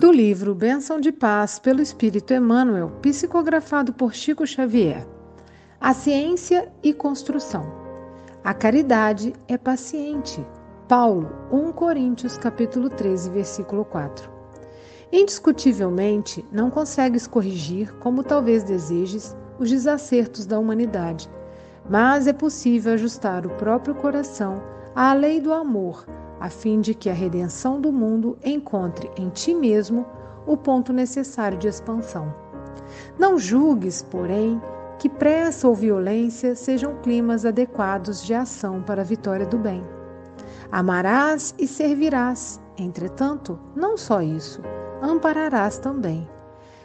Do livro Bênção de Paz pelo Espírito Emmanuel, psicografado por Chico Xavier. A ciência e construção. A caridade é paciente. Paulo, 1 Coríntios capítulo 13, versículo 4. Indiscutivelmente, não consegues corrigir, como talvez desejes, os desacertos da humanidade, mas é possível ajustar o próprio coração à lei do amor a fim de que a redenção do mundo encontre em ti mesmo o ponto necessário de expansão. Não julgues, porém, que pressa ou violência sejam climas adequados de ação para a vitória do bem. Amarás e servirás, entretanto, não só isso, ampararás também.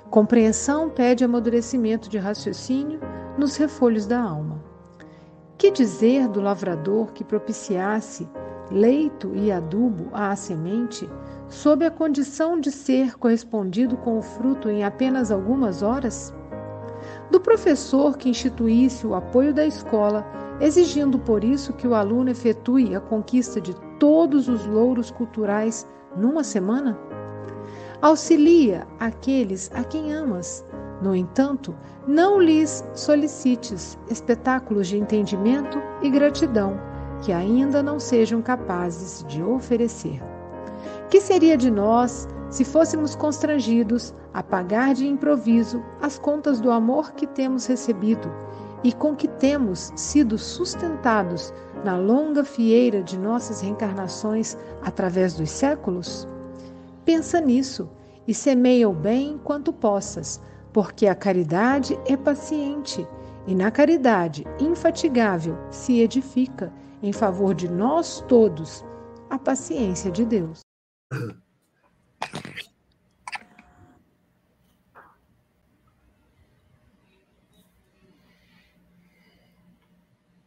Compreensão pede amadurecimento de raciocínio nos refolhos da alma. Que dizer do lavrador que propiciasse leito e adubo à semente, sob a condição de ser correspondido com o fruto em apenas algumas horas? Do professor que instituísse o apoio da escola, exigindo por isso que o aluno efetue a conquista de todos os louros culturais numa semana? Auxilia aqueles a quem amas. No entanto, não lhes solicites espetáculos de entendimento e gratidão que ainda não sejam capazes de oferecer. Que seria de nós se fôssemos constrangidos a pagar de improviso as contas do amor que temos recebido e com que temos sido sustentados na longa fieira de nossas reencarnações através dos séculos? Pensa nisso e semeia o bem quanto possas, porque a caridade é paciente e na caridade infatigável se edifica em favor de nós todos a paciência de Deus.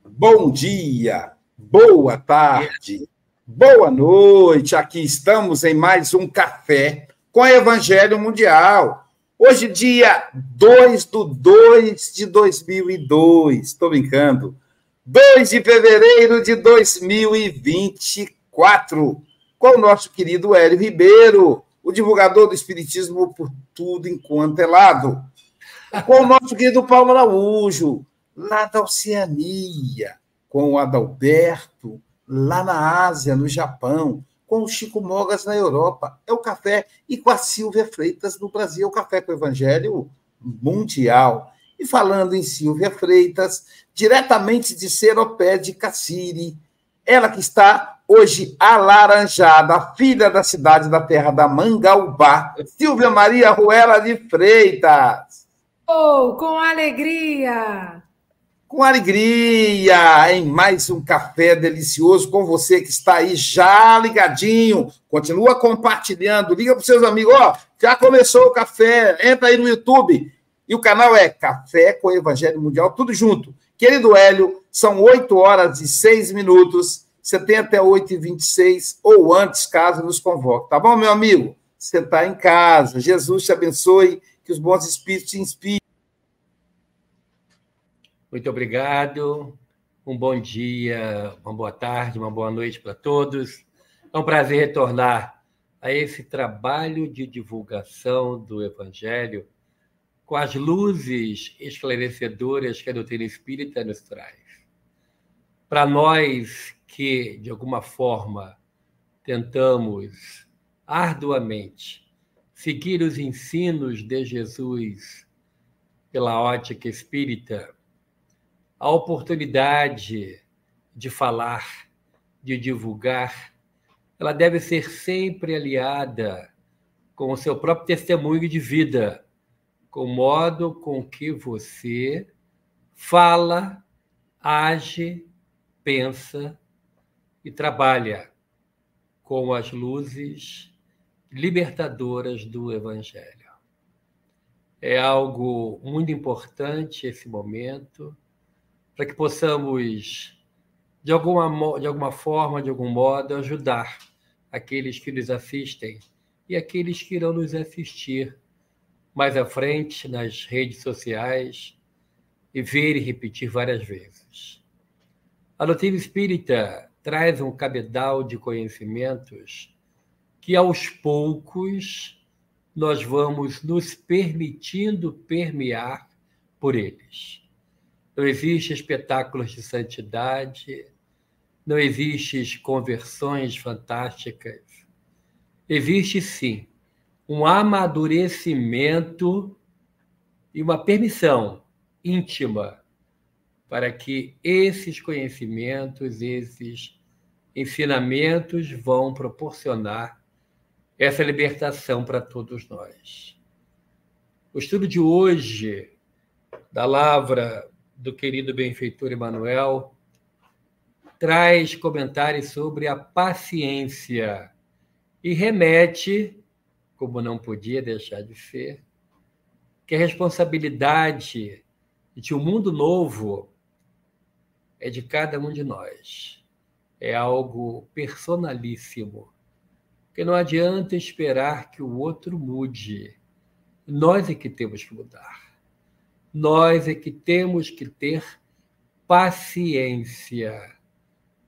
Bom dia, boa tarde, boa noite. Aqui estamos em mais um café com o Evangelho Mundial. Hoje, dia 2 do 2 de 2002. Estou brincando. 2 de fevereiro de 2024, com o nosso querido Hélio Ribeiro, o divulgador do Espiritismo por tudo enquanto é lado. Com o nosso querido Paulo Araújo, lá da Oceania. Com o Adalberto, lá na Ásia, no Japão. Com o Chico Mogas na Europa. É o café. E com a Silvia Freitas no Brasil. É o café com o Evangelho Mundial. E falando em Silvia Freitas, diretamente de Seropé de Cassiri, ela que está hoje alaranjada, filha da cidade da terra da Mangaubá, Silvia Maria Ruela de Freitas. Oh, com alegria! Com alegria, em mais um café delicioso com você que está aí já ligadinho. Continua compartilhando, liga para os seus amigos. Ó, já começou o café, entra aí no YouTube e o canal é Café com Evangelho Mundial, tudo junto. Querido Hélio, são 8 horas e 6 minutos. Você tem até 8 e 26 ou antes, caso nos convoque. Tá bom, meu amigo? Você está em casa. Jesus te abençoe, que os bons espíritos te inspirem. Muito obrigado. Um bom dia, uma boa tarde, uma boa noite para todos. É um prazer retornar a esse trabalho de divulgação do Evangelho com as luzes esclarecedoras que a doutrina espírita nos traz. Para nós que, de alguma forma, tentamos arduamente seguir os ensinos de Jesus pela ótica espírita, a oportunidade de falar, de divulgar, ela deve ser sempre aliada com o seu próprio testemunho de vida o modo com que você fala, age, pensa e trabalha com as luzes libertadoras do Evangelho. É algo muito importante esse momento para que possamos, de alguma, de alguma forma, de algum modo, ajudar aqueles que nos assistem e aqueles que irão nos assistir mais à frente nas redes sociais e ver e repetir várias vezes. A doutrina espírita traz um cabedal de conhecimentos que aos poucos nós vamos nos permitindo permear por eles. Não existe espetáculos de santidade, não existe conversões fantásticas. Existe sim um amadurecimento e uma permissão íntima para que esses conhecimentos, esses ensinamentos vão proporcionar essa libertação para todos nós. O estudo de hoje da lavra do querido benfeitor Emanuel traz comentários sobre a paciência e remete, como não podia deixar de ser, que a responsabilidade de um mundo novo é de cada um de nós. É algo personalíssimo. Porque não adianta esperar que o outro mude. Nós é que temos que mudar. Nós é que temos que ter paciência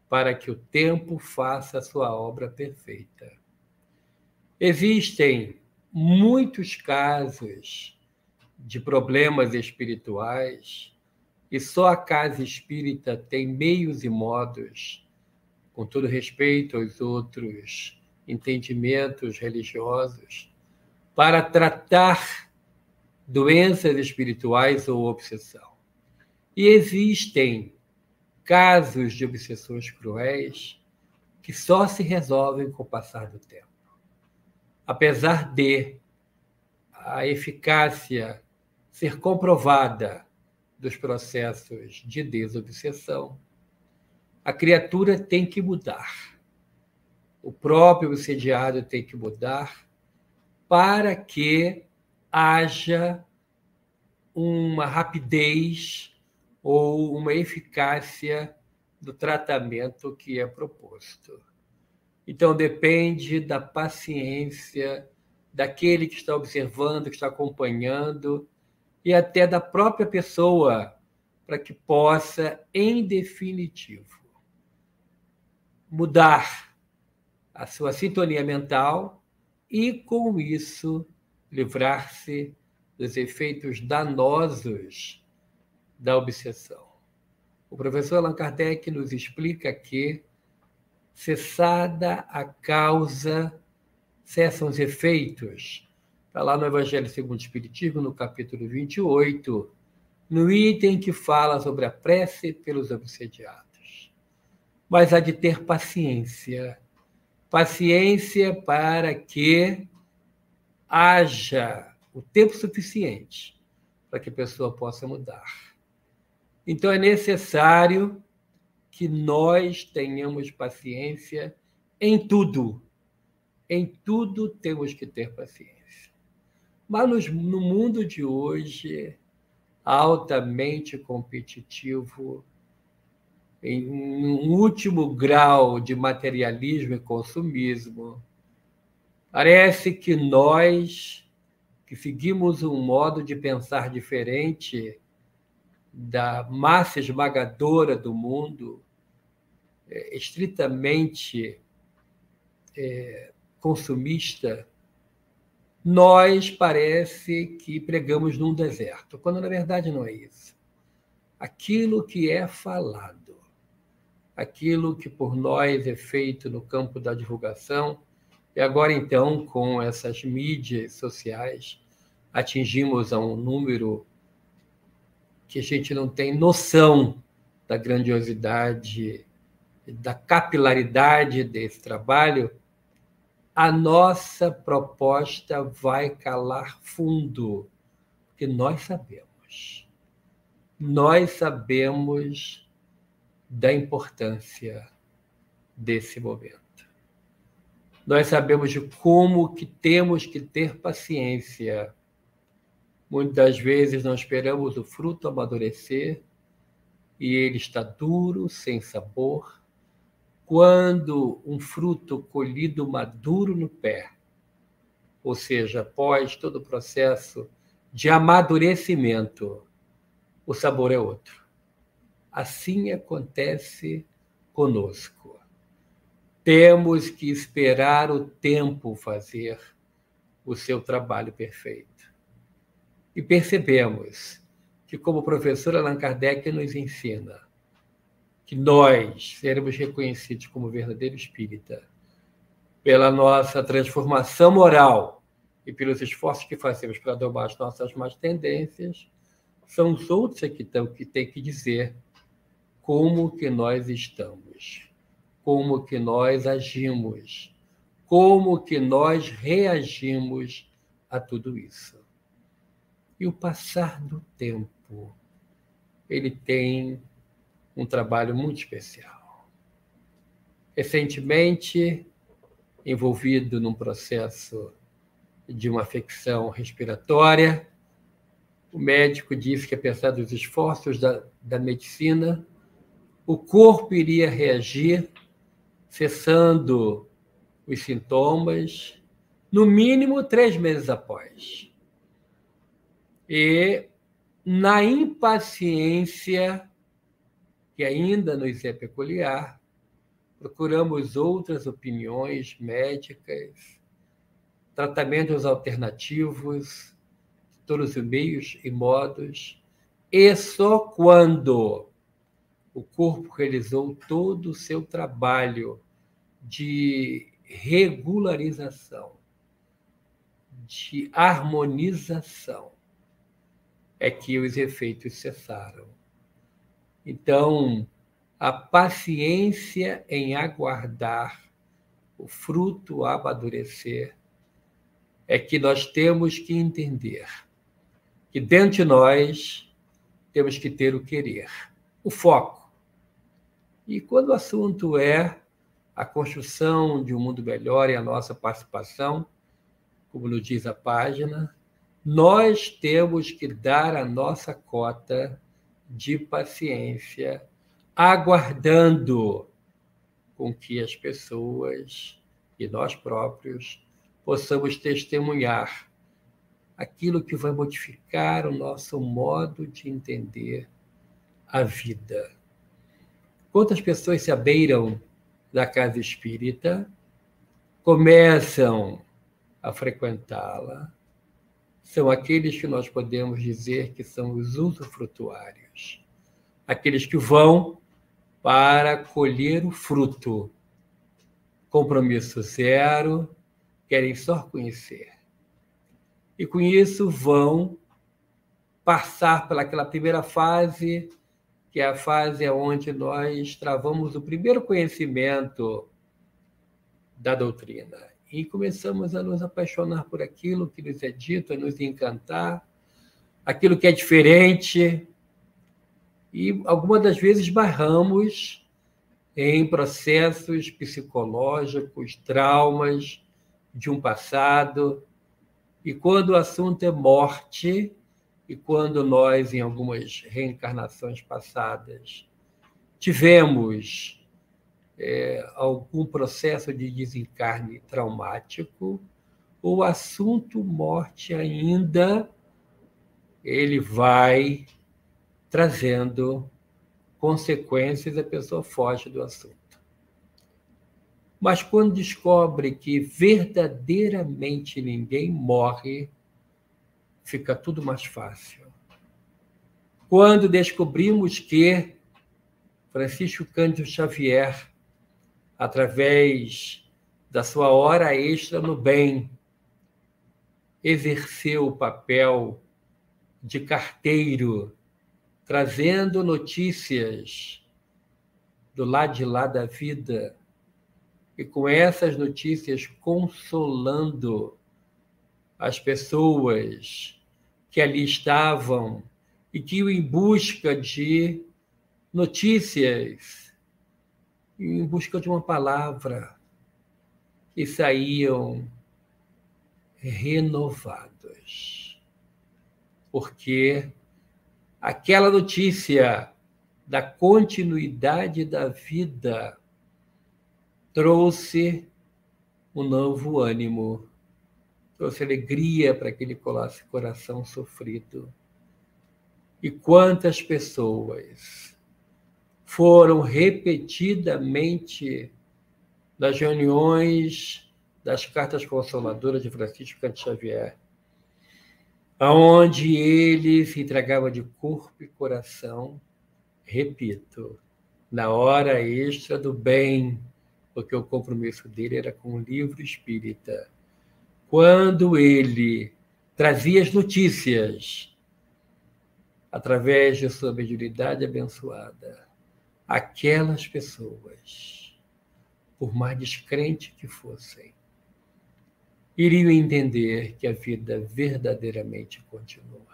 para que o tempo faça a sua obra perfeita. Existem muitos casos de problemas espirituais e só a casa espírita tem meios e modos, com todo respeito aos outros entendimentos religiosos, para tratar doenças espirituais ou obsessão. E existem casos de obsessões cruéis que só se resolvem com o passar do tempo. Apesar de a eficácia ser comprovada dos processos de desobsessão, a criatura tem que mudar. O próprio obsediado tem que mudar para que haja uma rapidez ou uma eficácia do tratamento que é proposto. Então, depende da paciência daquele que está observando, que está acompanhando, e até da própria pessoa, para que possa, em definitivo, mudar a sua sintonia mental e, com isso, livrar-se dos efeitos danosos da obsessão. O professor Allan Kardec nos explica que, cessada a causa, cessam os efeitos. Está lá no Evangelho segundo o Espiritismo, no capítulo 28, no item que fala sobre a prece pelos obsediados. Mas há de ter paciência. Paciência para que haja o tempo suficiente para que a pessoa possa mudar. Então é necessário que nós tenhamos paciência em tudo. Em tudo temos que ter paciência. Mas no mundo de hoje, altamente competitivo, em um último grau de materialismo e consumismo, parece que nós, que seguimos um modo de pensar diferente da massa esmagadora do mundo, é, estritamente é, consumista, nós parece que pregamos num deserto, quando na verdade não é isso. Aquilo que é falado, aquilo que por nós é feito no campo da divulgação, e agora então com essas mídias sociais atingimos a um número que a gente não tem noção da grandiosidade, da capilaridade desse trabalho, a nossa proposta vai calar fundo, porque nós sabemos. Nós sabemos da importância desse momento. Nós sabemos de como que temos que ter paciência. Muitas vezes não esperamos o fruto amadurecer e ele está duro, sem sabor, quando um fruto colhido maduro no pé, ou seja, após todo o processo de amadurecimento, o sabor é outro. Assim acontece conosco. Temos que esperar o tempo fazer o seu trabalho perfeito. E percebemos que, como o professor Allan Kardec nos ensina, que nós seremos reconhecidos como verdadeiro espírita pela nossa transformação moral e pelos esforços que fazemos para domar as nossas más tendências, são os outros tão, que têm que dizer como que nós estamos, como que nós agimos, como que nós reagimos a tudo isso. E o passar do tempo, ele tem um trabalho muito especial. Recentemente, envolvido num processo de uma afecção respiratória, o médico disse que, apesar dos esforços da, da medicina, o corpo iria reagir, cessando os sintomas, no mínimo três meses após. E, na impaciência que ainda nos é peculiar, procuramos outras opiniões médicas, tratamentos alternativos, todos os meios e modos, e só quando o corpo realizou todo o seu trabalho de regularização, de harmonização, é que os efeitos cessaram. Então, a paciência em aguardar o fruto amadurecer é que nós temos que entender que dentro de nós temos que ter o querer, o foco. E quando o assunto é a construção de um mundo melhor e a nossa participação, como nos diz a página, nós temos que dar a nossa cota de paciência, aguardando com que as pessoas e nós próprios possamos testemunhar aquilo que vai modificar o nosso modo de entender a vida. Quantas pessoas se abeiram da casa espírita, começam a frequentá-la, são aqueles que nós podemos dizer que são os usufrutuários, aqueles que vão para colher o fruto. Compromisso zero, querem só conhecer. E com isso vão passar pelaquela primeira fase que é a fase onde nós travamos o primeiro conhecimento da doutrina e começamos a nos apaixonar por aquilo que nos é dito, a nos encantar, aquilo que é diferente. E algumas das vezes barramos em processos psicológicos, traumas de um passado. E quando o assunto é morte, e quando nós, em algumas reencarnações passadas, tivemos é, algum processo de desencarne traumático, o assunto morte ainda ele vai trazendo consequências, a pessoa foge do assunto. Mas quando descobre que verdadeiramente ninguém morre, fica tudo mais fácil. Quando descobrimos que Francisco Cândido Xavier, através da sua hora extra no bem, exerceu o papel de carteiro, trazendo notícias do lado de lá da vida, e com essas notícias consolando as pessoas que ali estavam e que iam em busca de notícias, em busca de uma palavra, e saíam renovados. Porque aquela notícia da continuidade da vida trouxe um novo ânimo trouxe alegria para aquele coração sofrido. E quantas pessoas foram repetidamente nas reuniões das cartas consoladoras de Francisco Canto Xavier, aonde ele se entregava de corpo e coração, repito, na hora extra do bem, porque o compromisso dele era com o livro espírita. Quando ele trazia as notícias através de sua mediunidade abençoada, aquelas pessoas, por mais descrente que fossem, iriam entender que a vida verdadeiramente continua.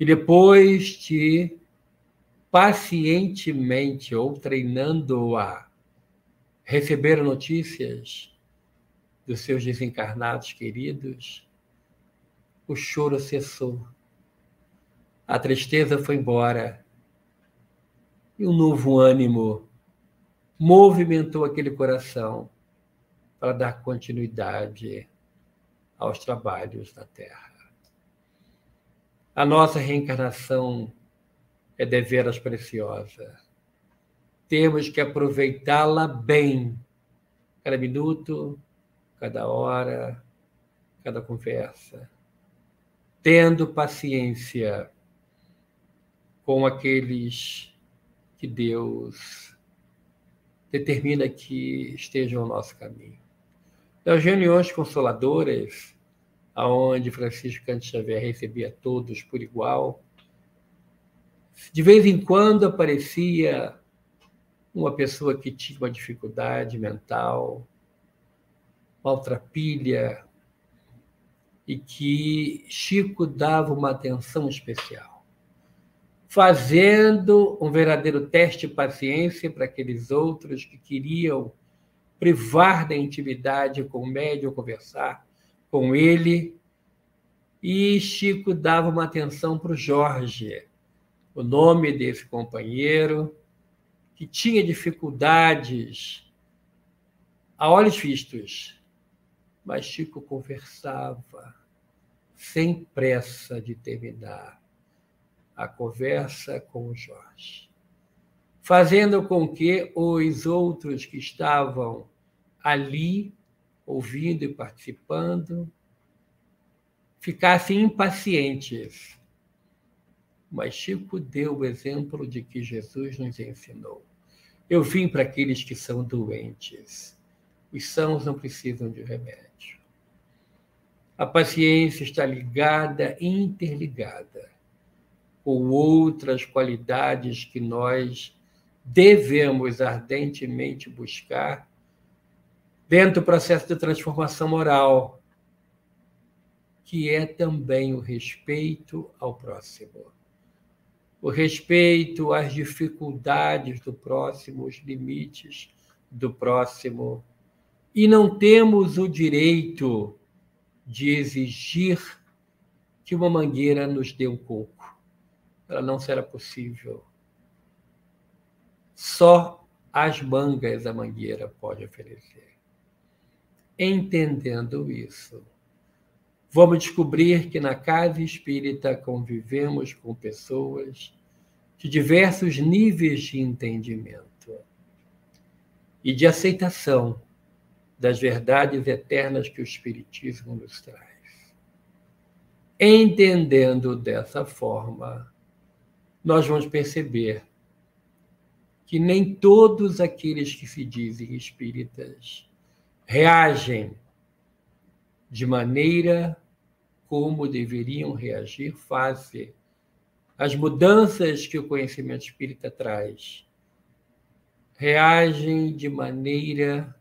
E depois de pacientemente ou treinando-a receber notícias dos seus desencarnados queridos, o choro cessou. A tristeza foi embora. E um novo ânimo movimentou aquele coração para dar continuidade aos trabalhos da Terra. A nossa reencarnação é deveras preciosa. Temos que aproveitá-la bem, cada minuto, cada hora, cada conversa, tendo paciência com aqueles que Deus determina que estejam ao nosso caminho das reuniões consoladoras, aonde Francisco Canto Xavier recebia todos por igual, de vez em quando aparecia uma pessoa que tinha uma dificuldade mental, maltrapilha, e que Chico dava uma atenção especial, fazendo um verdadeiro teste de paciência para aqueles outros que queriam privar da intimidade com o médium, conversar com ele. E Chico dava uma atenção para o Jorge, o nome desse companheiro, que tinha dificuldades a olhos vistos, mas Chico conversava sem pressa de terminar a conversa com o Jorge, fazendo com que os outros que estavam ali, ouvindo e participando, ficassem impacientes. Mas Chico deu o exemplo de que Jesus nos ensinou. Eu vim para aqueles que são doentes. Os sãos não precisam de remédio. A paciência está ligada, interligada, com outras qualidades que nós devemos ardentemente buscar dentro do processo de transformação moral, que é também o respeito ao próximo. O respeito às dificuldades do próximo, os limites do próximo. E não temos o direito de exigir que uma mangueira nos dê um coco. Ela não será possível. Só as mangas a mangueira pode oferecer entendendo isso. Vamos descobrir que na casa espírita convivemos com pessoas de diversos níveis de entendimento e de aceitação das verdades eternas que o Espiritismo nos traz. Entendendo dessa forma, nós vamos perceber que nem todos aqueles que se dizem espíritas reagem de maneira como deveriam reagir face às mudanças que o conhecimento espírita traz. Reagem de maneira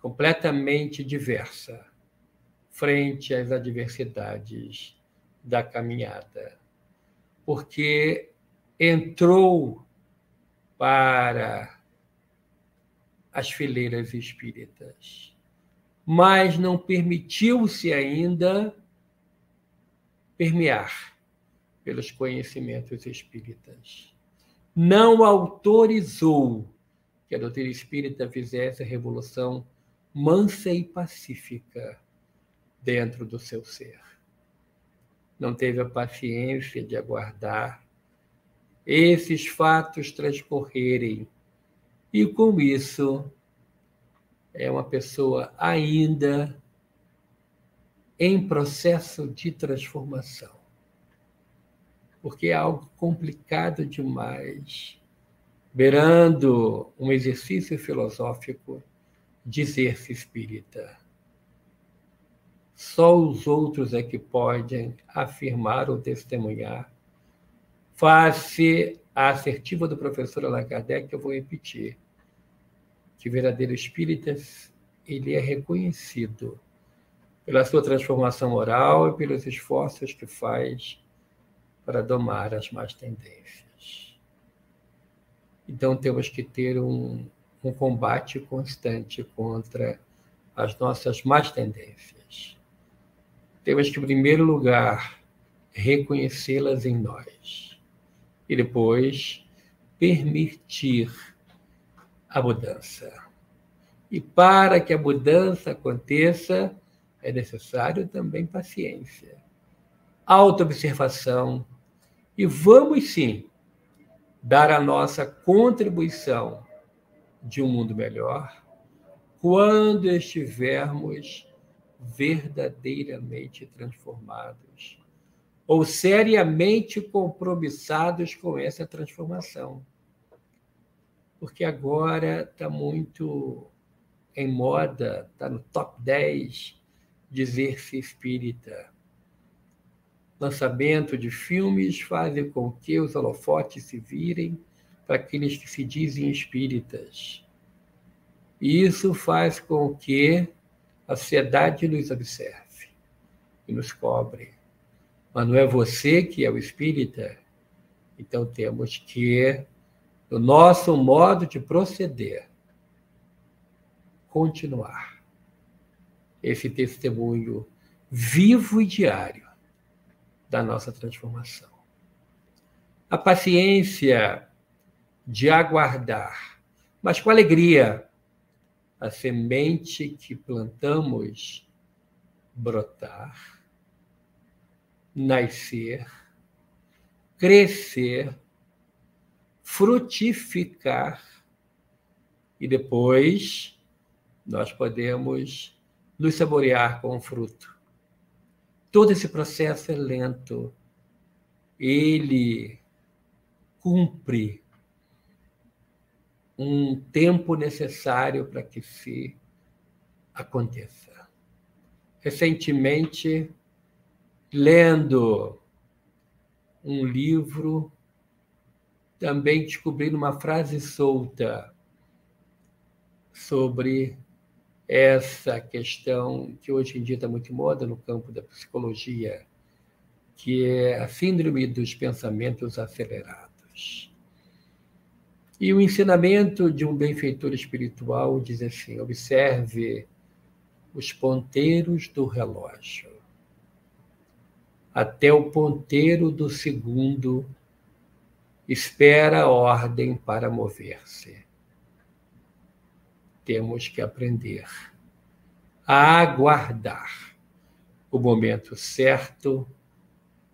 completamente diversa frente às adversidades da caminhada, porque entrou para as fileiras espíritas, mas não permitiu-se ainda permear pelos conhecimentos espíritas. Não autorizou que a doutrina espírita fizesse a revolução mansa e pacífica dentro do seu ser. Não teve a paciência de aguardar esses fatos transcorrerem e com isso é uma pessoa ainda em processo de transformação. Porque é algo complicado demais, beirando um exercício filosófico, dizer-se espírita. Só os outros é que podem afirmar ou testemunhar. Face a assertiva do professor Allan Kardec, eu vou repetir, que verdadeiro espírita ele é reconhecido pela sua transformação moral e pelos esforços que faz para domar as más tendências. Então temos que ter um, um combate constante contra as nossas más tendências. Temos que, em primeiro lugar, reconhecê-las em nós e depois permitir a mudança. E para que a mudança aconteça, é necessário também paciência, autoobservação e vamos sim dar a nossa contribuição de um mundo melhor quando estivermos verdadeiramente transformados ou seriamente compromissados com essa transformação. Porque agora está muito em moda, está no top 10 dizer-se espírita. Lançamento de filmes fazem com que os holofotes se virem para aqueles que se dizem espíritas. E isso faz com que a sociedade nos observe e nos cobre. Mas não é você que é o espírita, então temos que, no nosso modo de proceder, continuar esse testemunho vivo e diário da nossa transformação. A paciência de aguardar, mas com alegria, a semente que plantamos brotar, nascer, crescer, frutificar e depois nós podemos nos saborear com o fruto. Todo esse processo é lento. Ele cumpre um tempo necessário para que se aconteça. Recentemente, lendo um livro, também descobri uma frase solta sobre essa questão que hoje em dia está muito moda no campo da psicologia, que é a síndrome dos pensamentos acelerados. E o ensinamento de um benfeitor espiritual diz assim: observe os ponteiros do relógio. Até o ponteiro do segundo espera ordem para mover-se temos que aprender a aguardar o momento certo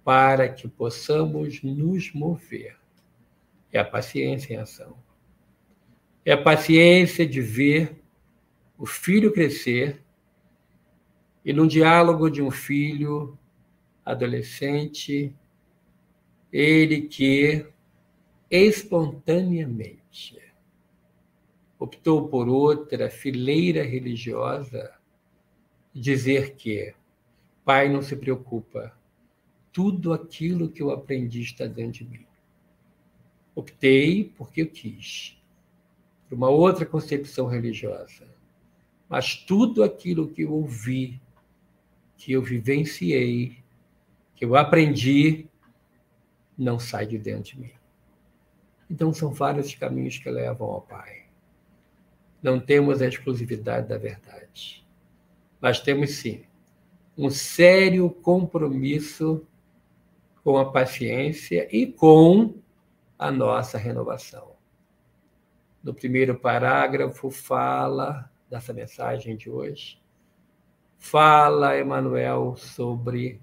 para que possamos nos mover. É a paciência em ação. É a paciência de ver o filho crescer e, num diálogo de um filho adolescente, ele que espontaneamente optou por outra fileira religiosa, dizer que, Pai, não se preocupa, tudo aquilo que eu aprendi está dentro de mim. Optei porque eu quis, por uma outra concepção religiosa, mas tudo aquilo que eu ouvi, que eu vivenciei, que eu aprendi, não sai de dentro de mim. Então, são vários caminhos que levam ao Pai não temos a exclusividade da verdade. Mas temos sim um sério compromisso com a paciência e com a nossa renovação. No primeiro parágrafo fala dessa mensagem de hoje, fala Emmanuel sobre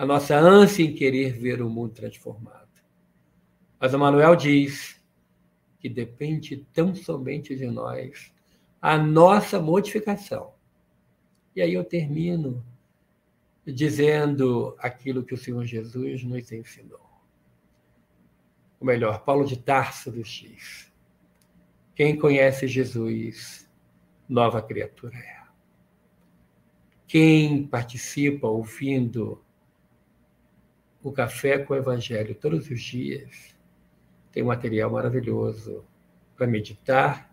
a nossa ânsia em querer ver o mundo transformado. Mas Emmanuel diz que depende tão somente de nós a nossa modificação. E aí eu termino dizendo aquilo que o Senhor Jesus nos ensinou. O melhor, Paulo de Tarso dos diz: quem conhece Jesus, nova criatura é. Quem participa ouvindo o Café com o Evangelho todos os dias tem um material maravilhoso para meditar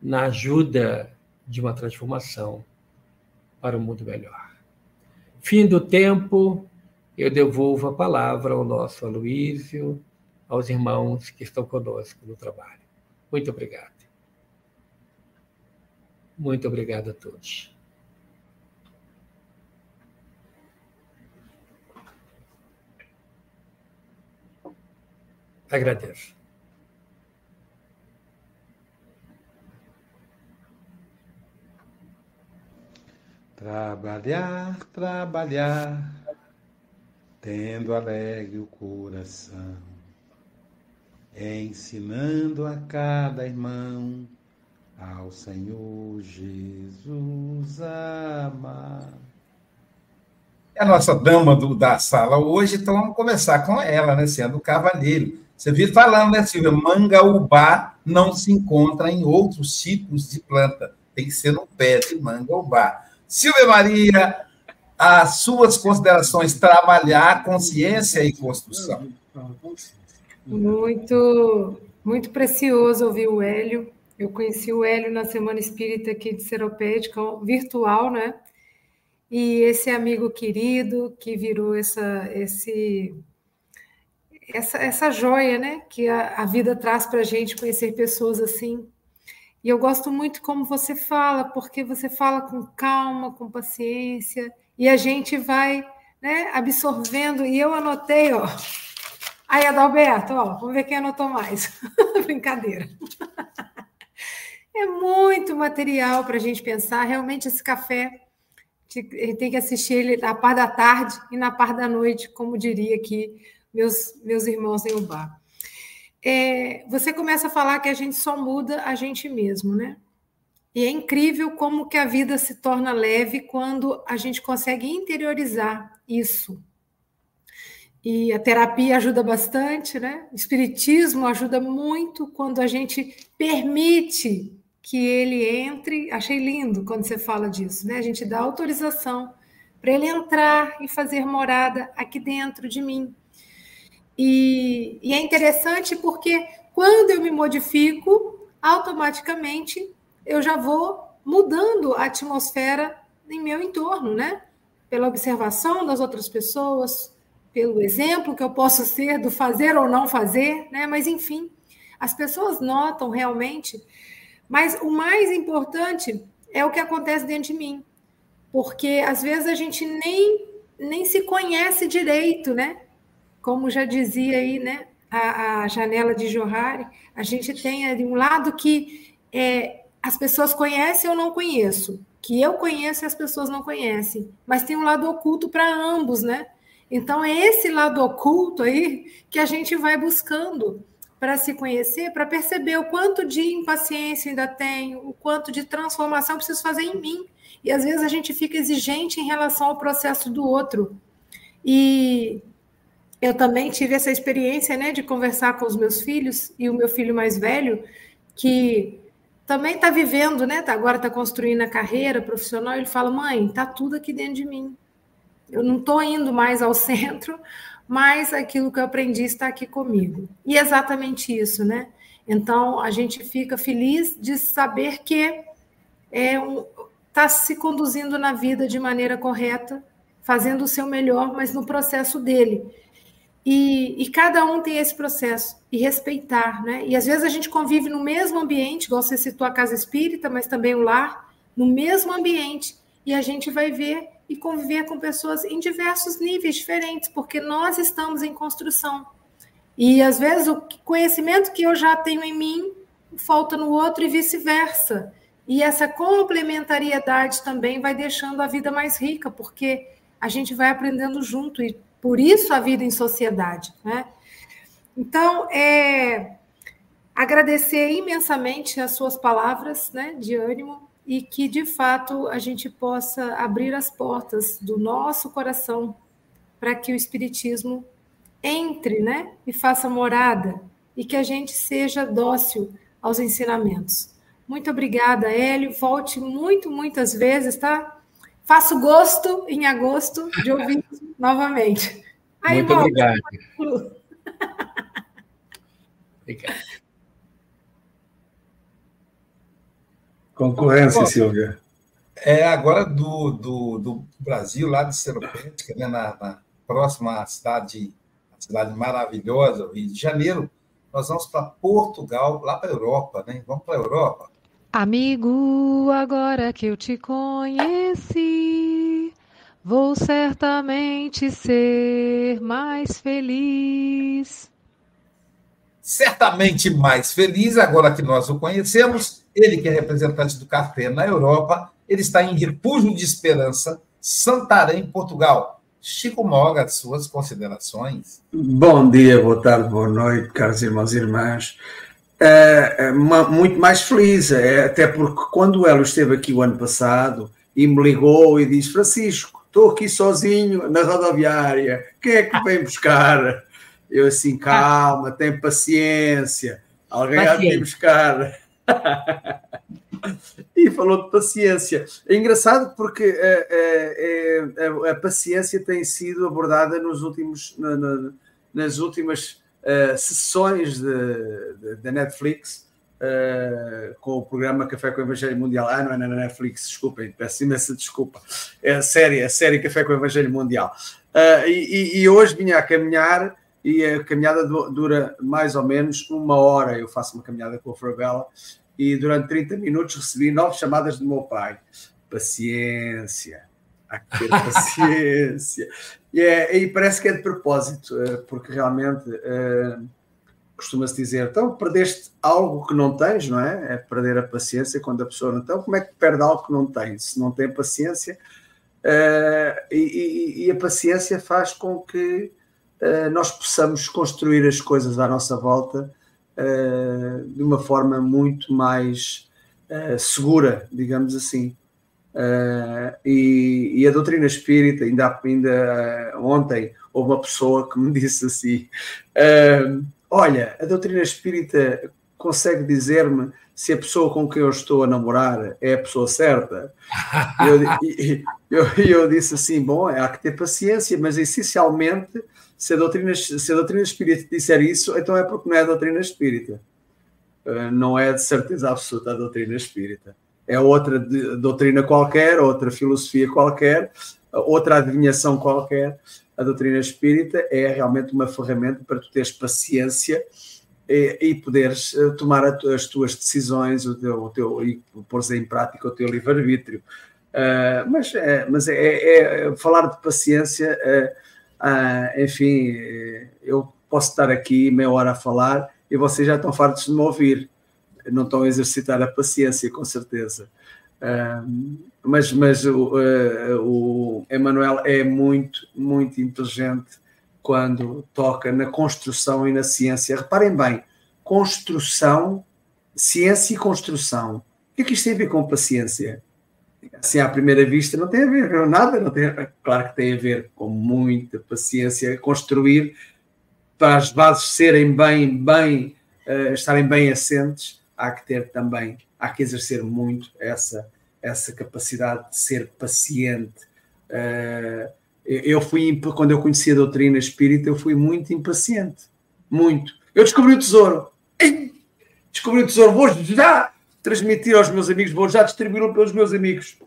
na ajuda de uma transformação para um mundo melhor. Fim do tempo, eu devolvo a palavra ao nosso Aloísio, aos irmãos que estão conosco no trabalho. Muito obrigado. Muito obrigado a todos. Agradeço. Trabalhar, trabalhar, tendo alegre o coração, ensinando a cada irmão ao Senhor Jesus amar. É a nossa dama do, da sala hoje, então vamos começar com ela, né? Sendo o cavalheiro. Você viu falando, né, Silvia? Mangaubá não se encontra em outros tipos de planta. Tem que ser no pé de mangaubá. Silvia Maria, as suas considerações, trabalhar consciência e construção. Muito, muito precioso ouvir o Hélio. Eu conheci o Hélio na Semana Espírita aqui de Seropédica, virtual, né? E esse amigo querido que virou essa, esse, essa, essa joia, né? Que a, a vida traz para a gente conhecer pessoas assim, e eu gosto muito como você fala, porque você fala com calma, com paciência, e a gente vai né, absorvendo. E eu anotei, ó. Aí, Adalberto, ó, vamos ver quem anotou mais. Brincadeira. é muito material para a gente pensar. Realmente, esse café tem que assistir ele na par da tarde e na par da noite, como diria aqui meus, meus irmãos em Ubá é, você começa a falar que a gente só muda a gente mesmo, né? E é incrível como que a vida se torna leve quando a gente consegue interiorizar isso. E a terapia ajuda bastante, né? O espiritismo ajuda muito quando a gente permite que ele entre. Achei lindo quando você fala disso, né? A gente dá autorização para ele entrar e fazer morada aqui dentro de mim. E, e é interessante porque quando eu me modifico, automaticamente eu já vou mudando a atmosfera em meu entorno, né? Pela observação das outras pessoas, pelo exemplo que eu posso ser do fazer ou não fazer, né? Mas enfim, as pessoas notam realmente. Mas o mais importante é o que acontece dentro de mim, porque às vezes a gente nem nem se conhece direito, né? Como já dizia aí, né, a, a janela de Johari, a gente tem ali um lado que é, as pessoas conhecem ou não conheço, que eu conheço e as pessoas não conhecem, mas tem um lado oculto para ambos, né? Então é esse lado oculto aí que a gente vai buscando para se conhecer, para perceber o quanto de impaciência ainda tenho, o quanto de transformação preciso fazer em mim. E às vezes a gente fica exigente em relação ao processo do outro. E eu também tive essa experiência, né, de conversar com os meus filhos e o meu filho mais velho, que também está vivendo, né, tá, agora está construindo a carreira profissional. Ele fala: mãe, está tudo aqui dentro de mim. Eu não estou indo mais ao centro, mas aquilo que eu aprendi está aqui comigo. E é exatamente isso, né? Então a gente fica feliz de saber que é um, está se conduzindo na vida de maneira correta, fazendo o seu melhor, mas no processo dele. E, e, cada um tem esse processo, e respeitar, né? E às vezes a gente convive no mesmo ambiente, igual você citou a casa espírita, mas também o lar, no mesmo ambiente, e a gente vai ver e conviver com pessoas em diversos níveis diferentes, porque nós estamos em construção. E às vezes o conhecimento que eu já tenho em mim falta no outro e vice-versa. E essa complementariedade também vai deixando a vida mais rica, porque a gente vai aprendendo junto e por isso a vida em sociedade. Né? Então, é, agradecer imensamente as suas palavras né, de ânimo e que, de fato, a gente possa abrir as portas do nosso coração para que o Espiritismo entre né, e faça morada e que a gente seja dócil aos ensinamentos. Muito obrigada, Hélio. Volte muito, muitas vezes, tá? Faço gosto em agosto de ouvir novamente. Aí, muito obrigado. obrigado. Concorrência, Bom, Silvia. É agora do, do, do Brasil, lá de Seropédica, né, na, na próxima cidade, cidade maravilhosa, Rio de Janeiro, nós vamos para Portugal, lá para a Europa, né? Vamos para a Europa. Amigo, agora que eu te conheci, vou certamente ser mais feliz. Certamente mais feliz, agora que nós o conhecemos, ele que é representante do café na Europa, ele está em Refúgio de Esperança, Santarém, Portugal. Chico Moga, suas considerações. Bom dia, boa tarde, boa noite, caros irmãos e irmãs. É, é muito mais feliz, é, até porque quando o Hélio esteve aqui o ano passado e me ligou e disse: Francisco, estou aqui sozinho na rodoviária, quem é que vem buscar? Eu assim, calma, tem paciência, alguém há de buscar. e falou de paciência. É engraçado porque a, a, a, a paciência tem sido abordada nos últimos, na, na, nas últimas uh, sessões da Netflix. Uh, com o programa Café com o Evangelho Mundial. Ah, não é na Netflix, desculpem, peço imensa desculpa. É a série, a série Café com o Evangelho Mundial. Uh, e, e, hoje vinha a caminhar e a caminhada dura mais ou menos uma hora. Eu faço uma caminhada com a Fravela e durante 30 minutos recebi nove chamadas do meu pai. Paciência, há que ter paciência. E, é, e, parece que é de propósito, eh, porque realmente uh, costuma-se dizer: então perdeste algo que não tens, não é? É perder a paciência quando a pessoa não. Então, como é que perde algo que não tem? Se não tem paciência. Uh, e, e, a paciência faz com que nós possamos construir as coisas à nossa volta de uma forma muito mais segura, digamos assim. E, e, a doutrina espírita, ainda, ainda ontem, houve uma pessoa que me disse assim: Olha, a doutrina espírita consegue dizer-me se a pessoa com quem eu estou a namorar é a pessoa certa. eu, eu, eu, disse assim: bom, há que ter paciência, mas essencialmente se a doutrina, se a doutrina espírita disser isso, então é porque não é a doutrina espírita. Uh, não é de certeza absoluta a doutrina espírita. É outra doutrina qualquer, outra filosofia qualquer, outra adivinhação qualquer. A doutrina espírita é realmente uma ferramenta para tu teres paciência e, e poderes uh, tomar as tuas decisões o teu, o teu, e pôr em prática o teu livre-arbítrio. Uh, mas é, mas é, é, é, falar de paciência ah, enfim, eu posso estar aqui meia hora a falar e vocês já estão fartos de me ouvir. Não estão a exercitar a paciência, com certeza. Ah, mas mas o, uh, o Emanuel é muito, muito inteligente quando toca na construção e na ciência. Reparem bem, construção, ciência e construção. O que é que isto tem a ver com paciência? assim à primeira vista não tem a ver com nada, não tem, claro que tem a ver com muita paciência construir para as bases serem bem, bem, uh, estarem bem assentes, há que ter também, há que exercer muito essa, essa capacidade de ser paciente. Uh, eu fui, quando eu conheci a doutrina espírita, eu fui muito impaciente, muito. Eu descobri o tesouro, descobri o tesouro, vou já transmitir aos meus amigos, vou já distribuí-lo pelos meus amigos.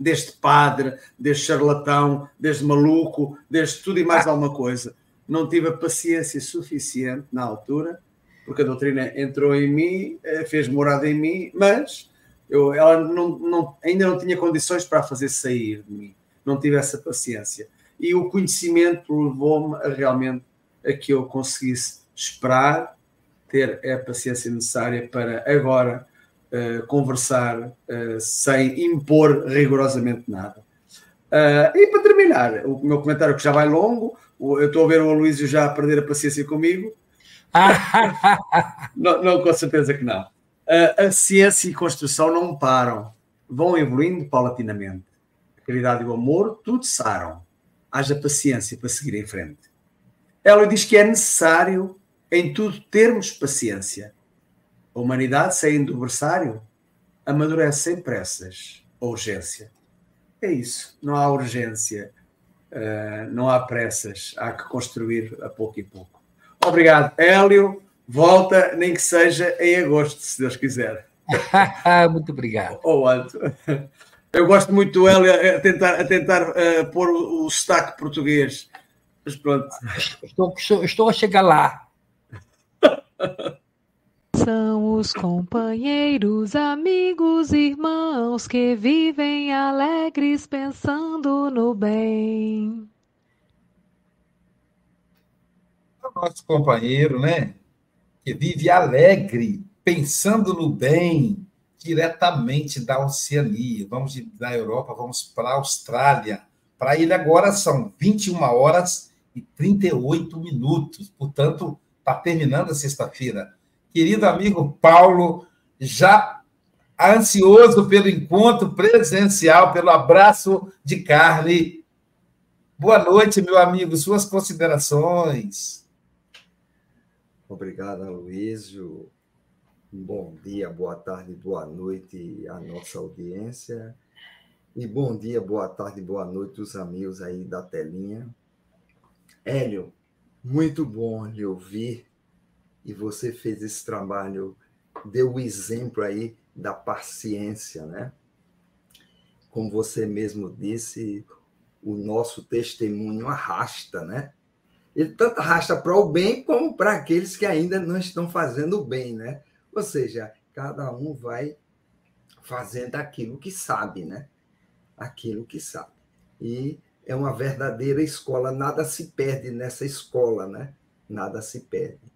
Deste padre, deste charlatão, deste maluco, deste tudo e mais ah. alguma coisa. Não tive a paciência suficiente na altura, porque a doutrina entrou em mim, eh, fez morada em mim, mas eu, ela não, não, ainda não tinha condições para a fazer sair de mim. Não tive essa paciência. E o conhecimento levou-me a realmente a que eu conseguisse esperar, ter a paciência necessária para agora uh, conversar uh, sem impor rigorosamente nada. Uh, e para terminar, o meu comentário que já vai longo, eu estou a ver o Aloísio já a perder a paciência comigo. não, não, com certeza que não. A, a ciência e construção não param, vão evoluindo paulatinamente. A caridade e o amor tudo saram. Haja paciência para seguir em frente. Ela diz que é necessário em tudo termos paciência. A humanidade, saindo do berçário, amadurece sem pressas ou urgência. É isso, não há urgência, uh, não há pressas, há que construir a pouco e pouco. Obrigado, Hélio. Volta, nem que seja em agosto, se Deus quiser. muito obrigado. Ou antes. Eu gosto muito do Hélio a tentar, a tentar uh, pôr o, o sotaque português. Mas pronto. Estou, estou a chegar lá. São os companheiros, amigos, irmãos que vivem alegres pensando no bem. O nosso companheiro, né? Que vive alegre, pensando no bem, diretamente da Oceania. Vamos da Europa, vamos para a Austrália. Para ele agora são 21 horas e 38 minutos. Portanto, está terminando a sexta-feira querido amigo Paulo, já ansioso pelo encontro presencial, pelo abraço de Carly. Boa noite, meu amigo, suas considerações. Obrigado, Aloysio. Bom dia, boa tarde, boa noite à nossa audiência. E bom dia, boa tarde, boa noite os amigos aí da telinha. Hélio, muito bom lhe ouvir e você fez esse trabalho, deu o exemplo aí da paciência, né? Como você mesmo disse, o nosso testemunho arrasta, né? Ele tanto arrasta para o bem como para aqueles que ainda não estão fazendo o bem, né? Ou seja, cada um vai fazendo aquilo que sabe, né? Aquilo que sabe. E é uma verdadeira escola, nada se perde nessa escola, né? Nada se perde.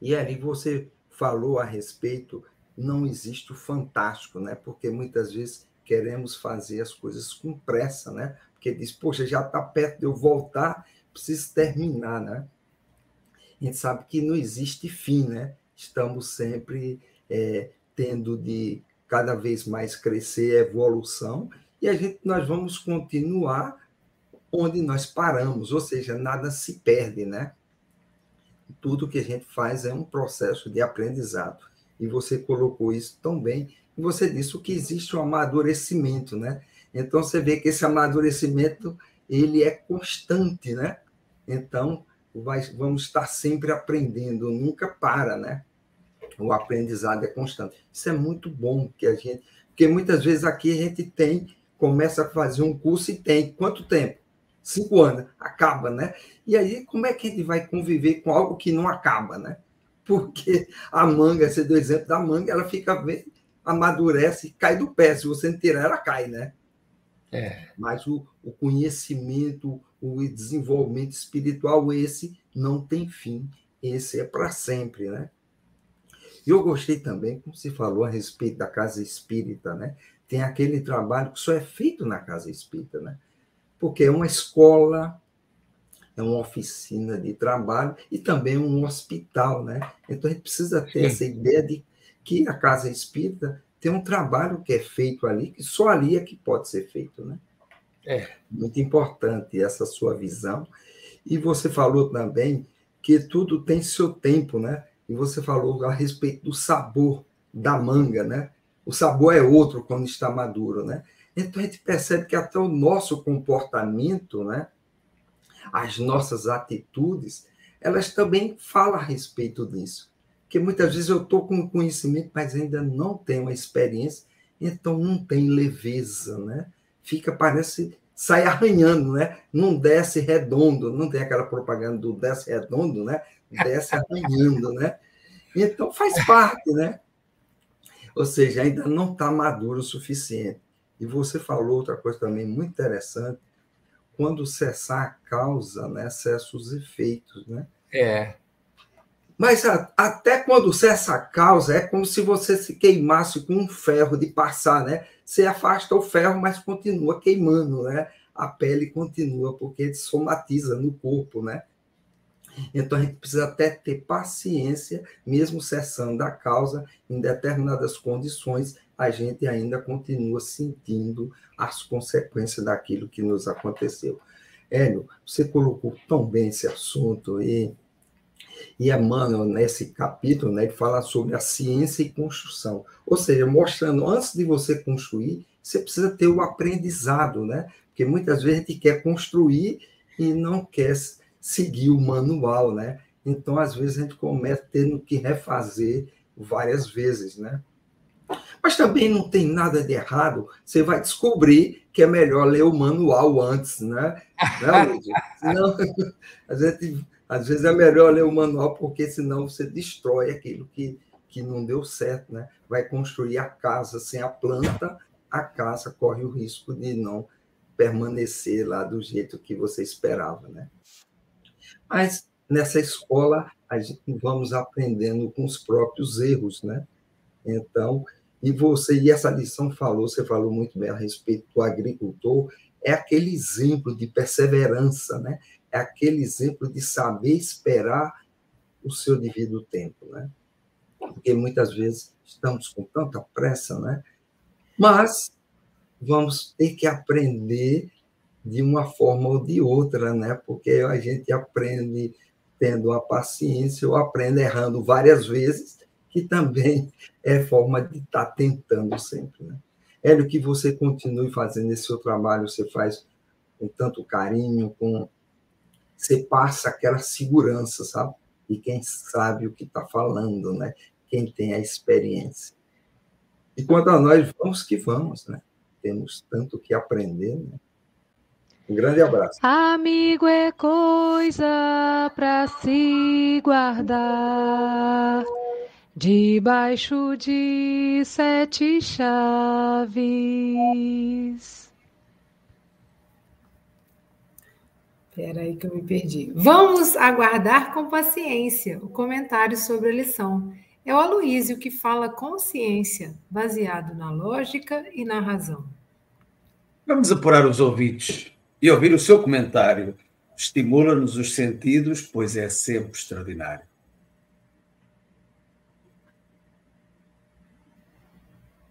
E ali você falou a respeito, não existe o fantástico, né? Porque muitas vezes queremos fazer as coisas com pressa, né? Porque diz, poxa, já está perto de eu voltar, preciso terminar, né? A gente sabe que não existe fim, né? Estamos sempre é, tendo de cada vez mais crescer, evolução, e a gente nós vamos continuar onde nós paramos, ou seja, nada se perde, né? tudo que a gente faz é um processo de aprendizado. E você colocou isso tão bem. E você disse que existe um amadurecimento, né? Então você vê que esse amadurecimento ele é constante, né? Então vai, vamos estar sempre aprendendo, nunca para, né? O aprendizado é constante. Isso é muito bom que a gente, porque muitas vezes aqui a gente tem começa a fazer um curso e tem quanto tempo? cinco anos, acaba, né? E aí, como é que a gente vai conviver com algo que não acaba, né? Porque a manga, você deu exemplo da manga, ela fica amadurece, cai do pé. Se você não tirar, ela cai, né? É. Mas o, o conhecimento, o desenvolvimento espiritual, esse não tem fim. Esse é para sempre, né? E eu gostei também, como se falou a respeito da casa espírita, né? Tem aquele trabalho que só é feito na casa espírita, né? porque é uma escola, é uma oficina de trabalho e também um hospital, né? Então a gente precisa ter Sim. essa ideia de que a casa espírita tem um trabalho que é feito ali, que só ali é que pode ser feito, né? É. Muito importante essa sua visão. E você falou também que tudo tem seu tempo, né? E você falou a respeito do sabor da manga, né? O sabor é outro quando está maduro, né? Então a gente percebe que até o nosso comportamento, né, as nossas atitudes, elas também falam a respeito disso. Porque muitas vezes eu estou com conhecimento, mas ainda não tenho a experiência, então não tem leveza, né? Fica, parece, sai arranhando, né? Não desce redondo, não tem aquela propaganda do desce redondo, né? Desce arranhando, né? Então faz parte, né? Ou seja, ainda não está maduro o suficiente. E você falou outra coisa também muito interessante, quando cessar a causa, né, cessa os efeitos, né? É. Mas a, até quando cessa a causa, é como se você se queimasse com um ferro de passar, né? Você afasta o ferro, mas continua queimando, né? A pele continua, porque somatiza no corpo, né? Então a gente precisa até ter paciência, mesmo cessando a causa, em determinadas condições, a gente ainda continua sentindo as consequências daquilo que nos aconteceu. Hélio, você colocou tão bem esse assunto e e Emmanuel, nesse capítulo, né, ele fala sobre a ciência e construção. Ou seja, mostrando, antes de você construir, você precisa ter o aprendizado, né? Porque muitas vezes a gente quer construir e não quer seguir o manual, né? Então, às vezes, a gente começa tendo que refazer várias vezes, né? Mas também não tem nada de errado, você vai descobrir que é melhor ler o manual antes, né? Não, a gente às vezes é melhor ler o manual, porque senão você destrói aquilo que, que não deu certo, né? Vai construir a casa sem a planta, a casa corre o risco de não permanecer lá do jeito que você esperava, né? Mas nessa escola a gente vamos aprendendo com os próprios erros, né? Então, e você e essa lição falou, você falou muito bem a respeito do agricultor, é aquele exemplo de perseverança, né? É aquele exemplo de saber esperar o seu devido tempo, né? Porque muitas vezes estamos com tanta pressa, né? Mas vamos ter que aprender de uma forma ou de outra, né? Porque a gente aprende tendo a paciência ou aprende errando várias vezes, que também é forma de estar tá tentando sempre, né? Hélio, que você continue fazendo esse seu trabalho, você faz com tanto carinho, com você passa aquela segurança, sabe? E quem sabe o que está falando, né? Quem tem a experiência. E quanto a nós, vamos que vamos, né? Temos tanto que aprender, né? Um grande abraço. Amigo é coisa para se guardar debaixo de sete chaves. Espera aí que eu me perdi. Vamos aguardar com paciência o comentário sobre a lição. É o Aloísio que fala consciência, baseado na lógica e na razão. Vamos apurar os ouvidos e ouvir o seu comentário. Estimula-nos os sentidos, pois é sempre extraordinário.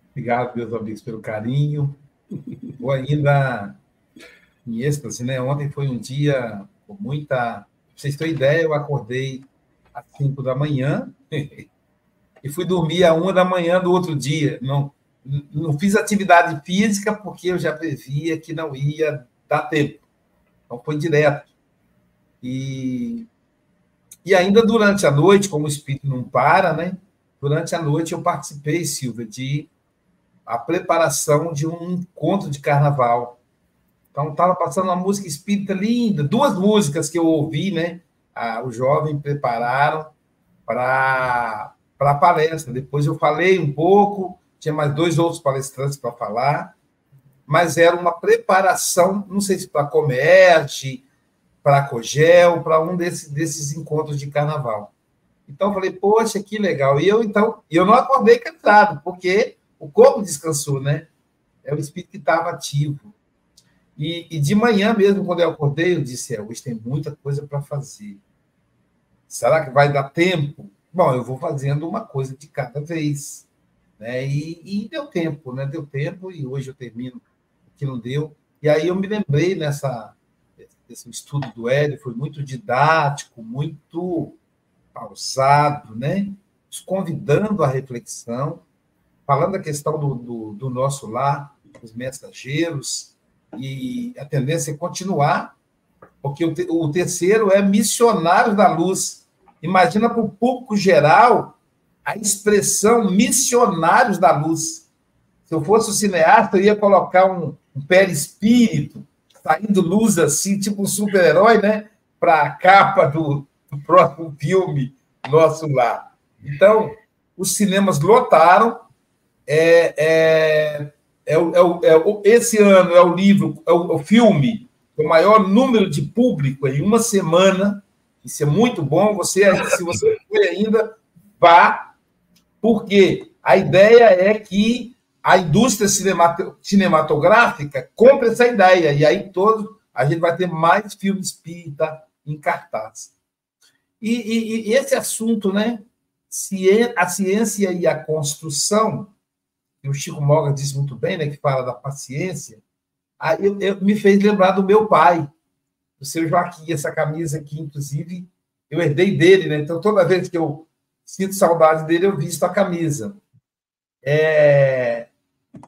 Obrigado, meus amigos, pelo carinho. Vou ainda em êxtase, né? Ontem foi um dia com muita. Pra vocês terem ideia, eu acordei às 5 da manhã e fui dormir às 1 da manhã do outro dia. Não, não fiz atividade física porque eu já previa que não ia dar tempo. Então foi direto. E, e ainda durante a noite, como o espírito não para, né? Durante a noite eu participei, Silvia, de a preparação de um encontro de carnaval então, estava passando uma música espírita linda, duas músicas que eu ouvi, né? Ah, o jovem prepararam para a palestra. Depois eu falei um pouco, tinha mais dois outros palestrantes para falar, mas era uma preparação, não sei se para Comerte, para Cogel, para um desses, desses encontros de carnaval. Então eu falei, poxa, que legal. E eu então, eu não acordei cansado, porque o corpo descansou, né? É o espírito que estava ativo. E, e, de manhã mesmo, quando eu acordei, eu disse: é, hoje tem muita coisa para fazer. Será que vai dar tempo? Bom, eu vou fazendo uma coisa de cada vez. Né? E, e deu tempo, né? Deu tempo, e hoje eu termino o que não deu. E aí eu me lembrei nessa esse estudo do Hélio, foi muito didático, muito pausado, né? convidando à reflexão, falando da questão do, do, do nosso lar, os mensageiros, e a tendência é continuar, porque o, te, o terceiro é missionários da luz. Imagina para o público geral a expressão missionários da luz. Se eu fosse o cineasta, eu ia colocar um, um perispírito saindo luz assim, tipo um super-herói, né? Para a capa do, do próximo filme nosso lá. Então, os cinemas lotaram. É, é, é o, é o, é o, esse ano é o livro, é o, é o filme com o maior número de público em uma semana. Isso é muito bom. Você, se você não foi ainda, vá, porque a ideia é que a indústria cinematográfica compre essa ideia, e aí todos a gente vai ter mais filmes espírita em cartaz. E, e, e esse assunto, né? A ciência e a construção, e o Chico Moga diz muito bem, né? Que fala da paciência, aí eu, eu, me fez lembrar do meu pai, do seu Joaquim, essa camisa aqui, inclusive, eu herdei dele, né? Então, toda vez que eu sinto saudade dele, eu visto a camisa. É...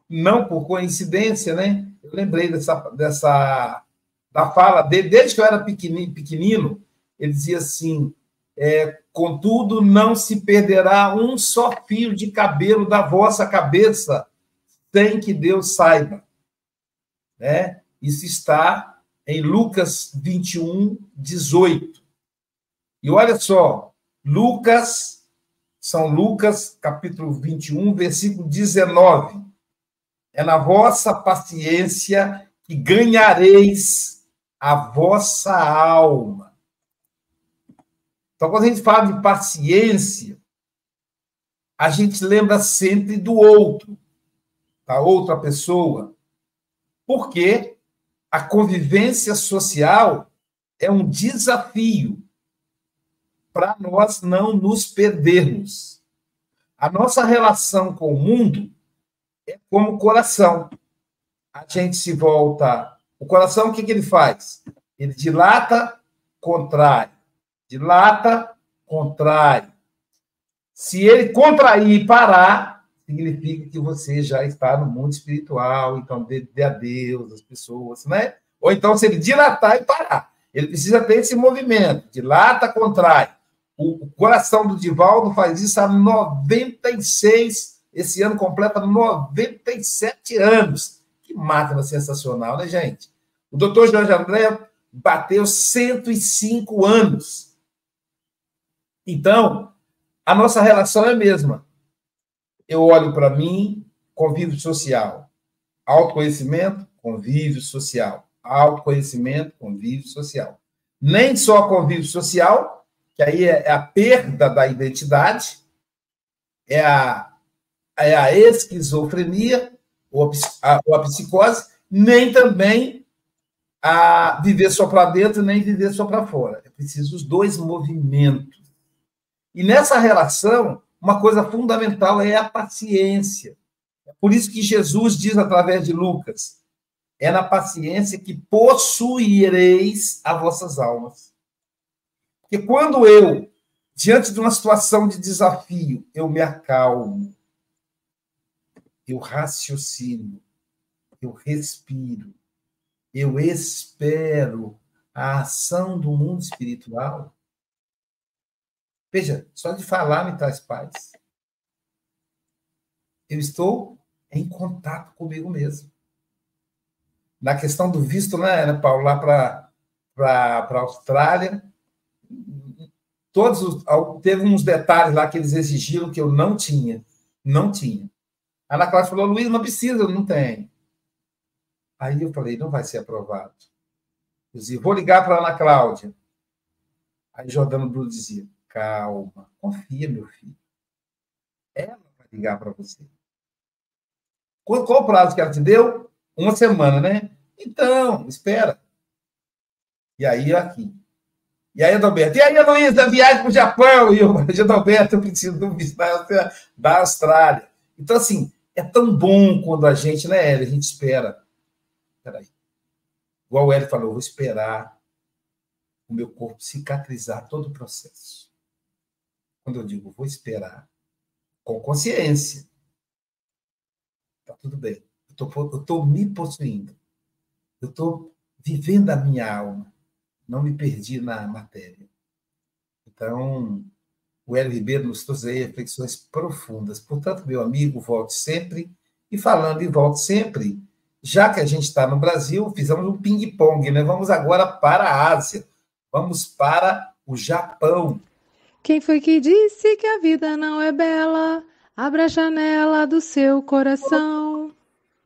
Não por coincidência, né? Eu lembrei dessa, dessa da fala dele, desde que eu era pequenino, pequenino ele dizia assim: é, contudo, não se perderá um só fio de cabelo da vossa cabeça, sem que Deus saiba. Né? Isso está em Lucas 21, 18. E olha só, Lucas, São Lucas, capítulo 21, versículo 19. É na vossa paciência que ganhareis a vossa alma. Então, quando a gente fala de paciência, a gente lembra sempre do outro, da outra pessoa, porque a convivência social é um desafio para nós não nos perdermos. A nossa relação com o mundo é como o coração. A gente se volta. O coração, o que, que ele faz? Ele dilata, contrai. Dilata, contrai. Se ele contrair e parar, significa que você já está no mundo espiritual, então dê, dê a Deus, as pessoas, né? Ou então, se ele dilatar e parar, ele precisa ter esse movimento, dilata, contrai. O, coração do Divaldo faz isso há 96, esse ano completa 97 anos. Que máquina sensacional, né, gente? O doutor Jorge André bateu 105 anos. Então, a nossa relação é a mesma. Eu olho para mim, convívio social. Autoconhecimento, convívio social. Autoconhecimento, convívio social. Nem só convívio social, que aí é, é a perda da identidade, é a, é a esquizofrenia, ou a, ou a psicose, nem também a viver só para dentro, nem viver só para fora. É preciso os dois movimentos. E nessa relação, uma coisa fundamental é a paciência. É por isso que Jesus diz através de Lucas: é na paciência que possuireis as vossas almas. Porque quando eu, diante de uma situação de desafio, eu me acalmo, eu raciocino, eu respiro, eu espero a ação do mundo espiritual. Veja, só de falar me traz paz. Eu estou em contato comigo mesmo. Na questão do visto, né, Paulo, lá para a Austrália, todos os, teve uns detalhes lá que eles exigiram que eu não tinha, não tinha. A Ana Cláudia falou, Luiz, não precisa, não tem. Aí eu falei, não vai ser aprovado. Eu dizia, vou ligar para a Ana Cláudia. Aí Jordano Bruno dizia, calma, confia, meu filho. Ela vai ligar para você. Qual, qual o prazo que ela te deu? Uma semana, né? Então, espera. E aí, aqui. E aí, Adalberto? E aí, Luísa, viagem para o Japão? E eu, Adalberto, eu preciso do visto da Austrália. Então, assim, é tão bom quando a gente, né, Hélio? A gente espera. Peraí. Igual o Hélio falou, eu vou esperar o meu corpo cicatrizar todo o processo. Quando eu digo vou esperar, com consciência, tá tudo bem. Eu estou me possuindo. Eu estou vivendo a minha alma não me perdi na matéria. Então, o Hélio Ribeiro nos trouxe aí reflexões profundas. Portanto, meu amigo, volte sempre. E falando em volte sempre, já que a gente está no Brasil, fizemos um ping-pong, né? Vamos agora para a Ásia. Vamos para o Japão. Quem foi que disse que a vida não é bela? Abra a janela do seu coração.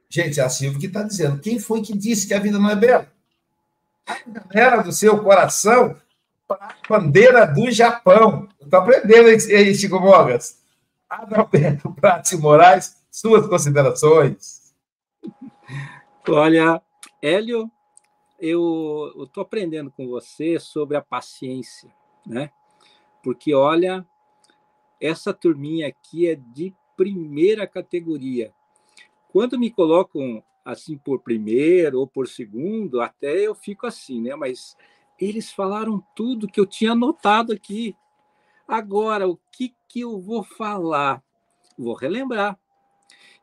Gente, é a Silvia que está dizendo. Quem foi que disse que a vida não é bela? janela do seu coração para a bandeira do Japão. Estou aprendendo aí, Chico Mogas. Adalberto Prati Moraes, suas considerações. Olha, Hélio, eu estou aprendendo com você sobre a paciência, né? Porque olha, essa turminha aqui é de primeira categoria. Quando me colocam assim por primeiro ou por segundo, até eu fico assim, né? Mas eles falaram tudo que eu tinha anotado aqui. Agora, o que, que eu vou falar? Vou relembrar.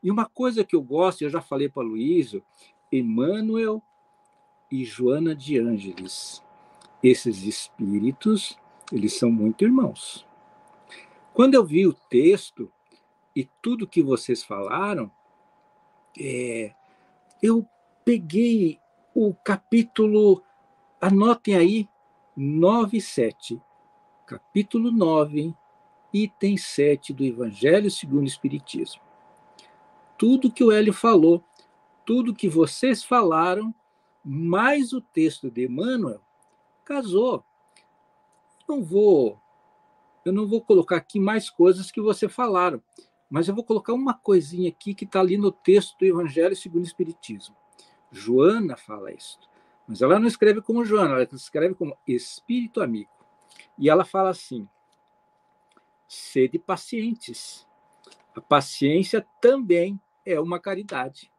E uma coisa que eu gosto, eu já falei para Luísio, Emmanuel e Joana de Ângeles. Esses espíritos, eles são muito irmãos. Quando eu vi o texto e tudo que vocês falaram, é, eu peguei o capítulo, anotem aí, 9 e 7. Capítulo 9, item 7 do Evangelho segundo o Espiritismo. Tudo que o Hélio falou, tudo que vocês falaram, mais o texto de Emmanuel, casou. Não vou, eu não vou colocar aqui mais coisas que você falaram, mas eu vou colocar uma coisinha aqui que está ali no texto do Evangelho segundo o Espiritismo. Joana fala isso, mas ela não escreve como Joana, ela escreve como Espírito Amigo. E ela fala assim: sede pacientes. A paciência também é uma caridade.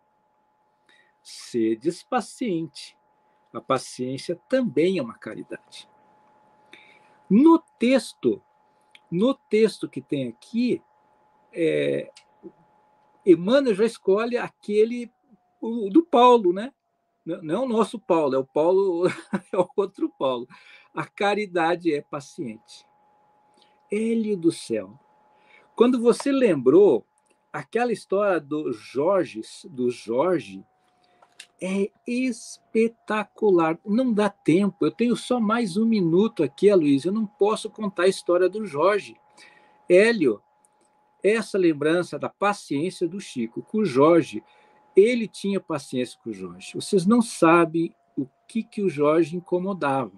Sedes paciente. A paciência também é uma caridade. No texto, no texto que tem aqui, é, Emmanuel já escolhe aquele o, do Paulo, né? Não é o nosso Paulo, é o Paulo, é o outro Paulo. A caridade é paciente. Ele do céu. Quando você lembrou aquela história do Jorge, do Jorge, é espetacular. Não dá tempo. Eu tenho só mais um minuto aqui, Luiz. Eu não posso contar a história do Jorge. Hélio, essa lembrança da paciência do Chico com o Jorge, ele tinha paciência com o Jorge. Vocês não sabem o que, que o Jorge incomodava.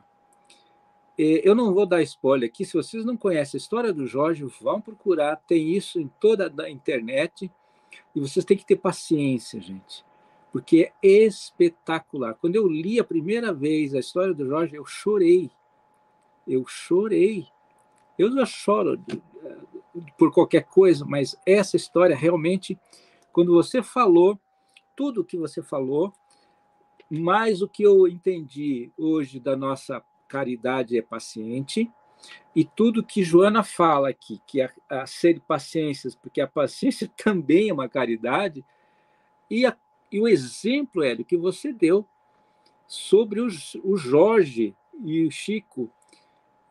É, eu não vou dar spoiler aqui. Se vocês não conhecem a história do Jorge, vão procurar. Tem isso em toda a internet. E vocês têm que ter paciência, gente. Porque é espetacular. Quando eu li a primeira vez a história do Jorge, eu chorei. Eu chorei. Eu já choro por qualquer coisa, mas essa história realmente, quando você falou, tudo o que você falou, mais o que eu entendi hoje da nossa caridade é paciente, e tudo que Joana fala aqui, que a, a ser paciências, porque a paciência também é uma caridade, e, a, e o exemplo, Hélio, que você deu sobre o, o Jorge e o Chico,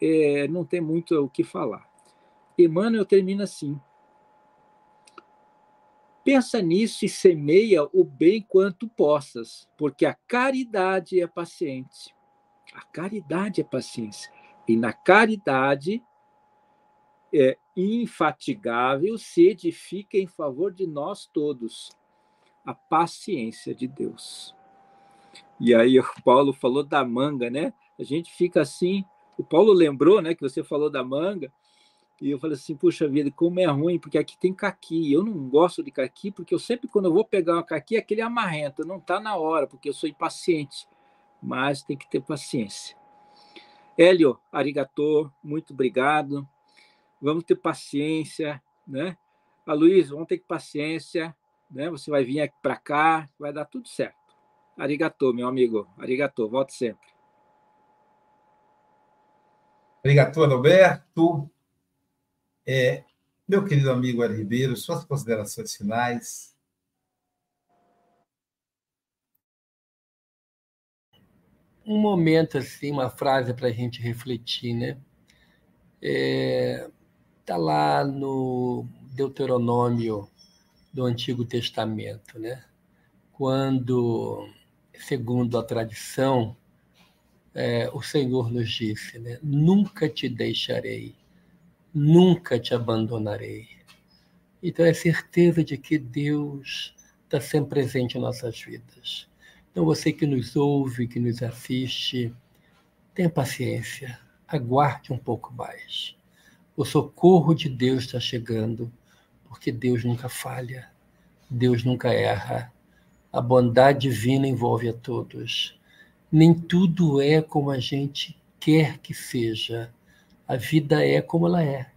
é, não tem muito o que falar. Emmanuel termina assim: Pensa nisso e semeia o bem quanto possas, porque a caridade é paciente. A caridade é paciência. E na caridade é infatigável se edifica em favor de nós todos a paciência de Deus. E aí o Paulo falou da manga, né? A gente fica assim, o Paulo lembrou, né, que você falou da manga, e eu falei assim, puxa vida, como é ruim, porque aqui tem caqui. Eu não gosto de caqui, porque eu sempre, quando eu vou pegar uma caqui, aquele amarrento, não está na hora, porque eu sou impaciente. Mas tem que ter paciência. Hélio, arigatô, muito obrigado. Vamos ter paciência, né? A Luiz, vamos ter paciência, né? Você vai vir aqui para cá, vai dar tudo certo. Arigatô, meu amigo. Arigatô, volte sempre. Arigatô, Alberto. É, meu querido amigo Ari Ribeiro, suas considerações finais. Um momento assim, uma frase para a gente refletir, né? É, tá lá no Deuteronômio do Antigo Testamento, né? Quando, segundo a tradição, é, o Senhor nos disse, né? Nunca te deixarei nunca te abandonarei. Então é certeza de que Deus está sempre presente em nossas vidas. Então você que nos ouve, que nos assiste, tenha paciência, aguarde um pouco mais. O socorro de Deus está chegando, porque Deus nunca falha, Deus nunca erra. A bondade divina envolve a todos. Nem tudo é como a gente quer que seja, A vida é como ela é.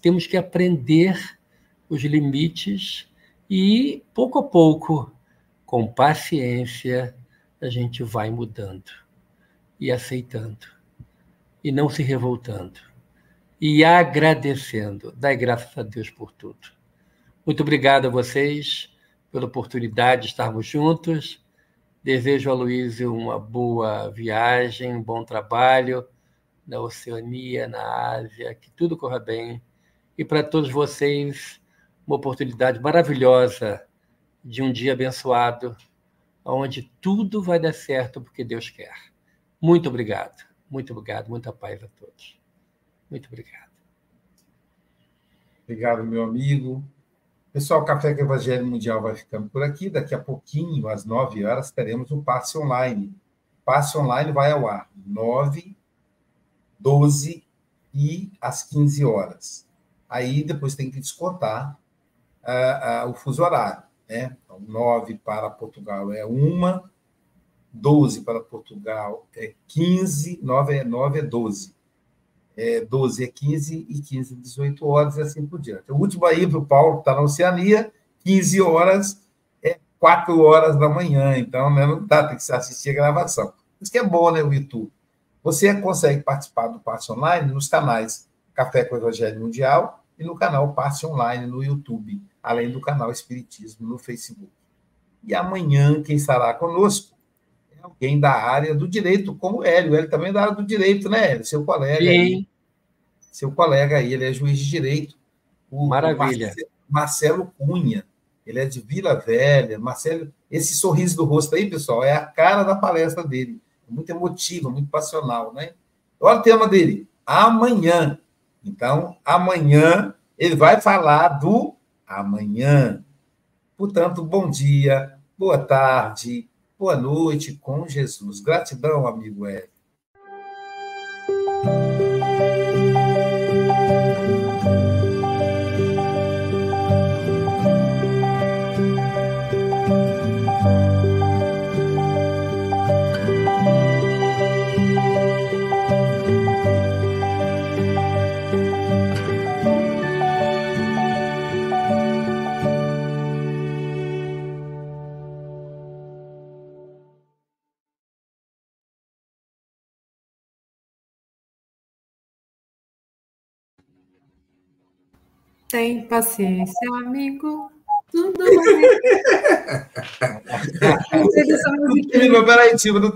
Temos que aprender os limites e, pouco a pouco, com paciência, a gente vai mudando e aceitando e não se revoltando e agradecendo. Dai graças a Deus por tudo. Muito obrigado a vocês pela oportunidade de estarmos juntos. Desejo a Luísa uma boa viagem, um bom trabalho na Oceania, na Ásia, que tudo corra bem. E para todos vocês, uma oportunidade maravilhosa de um dia abençoado, onde tudo vai dar certo porque Deus quer. Muito obrigado, muito obrigado, muita paz a todos. Muito obrigado. Obrigado, meu amigo. Pessoal, o Café com o Evangelho Mundial vai ficando por aqui. Daqui a pouquinho, às 9 horas, teremos o passe online. Passe online vai ao ar 9, 12 e às 15 horas. Aí depois tem que descontar uh, uh, o fuso horário. Né? Então, 9 para Portugal é uma, 12 para Portugal é 15, 9 é, 9 é 12 é, 12 é 15 e 15 é 18 horas e assim por diante. O último aí para o Paulo, está na Oceania, 15 horas é 4 horas da manhã, então né, não dá, tem que assistir a gravação. Isso que é bom, né, o YouTube. Você consegue participar do Passe Online nos canais Café com Evangelho Mundial e no canal Passe Online no YouTube, além do canal Espiritismo no Facebook. E amanhã, quem estará conosco alguém da área do direito, como o Hélio. O Hélio também é da área do direito, né, Hélio? Seu colega Sim. aí. Seu colega aí, ele é juiz de direito. O, Maravilha. Marcelo Cunha, ele é de Vila Velha. Marcelo, esse sorriso do rosto aí, pessoal, é a cara da palestra dele. Muito emotiva, muito passional, né? Olha o tema dele, amanhã. Então, amanhã ele vai falar do amanhã. Portanto, bom dia, boa tarde, Boa noite com Jesus. Gratidão, amigo Hélio. Tem paciência, amigo. Tudo bem. Peraí, tio, não tem